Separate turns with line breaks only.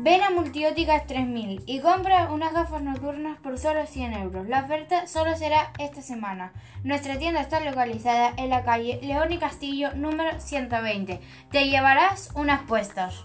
Ven a Multióticas 3000 y compra unas gafas nocturnas por solo 100 euros. La oferta solo será esta semana. Nuestra tienda está localizada en la calle León y Castillo número 120. Te llevarás unas puestas.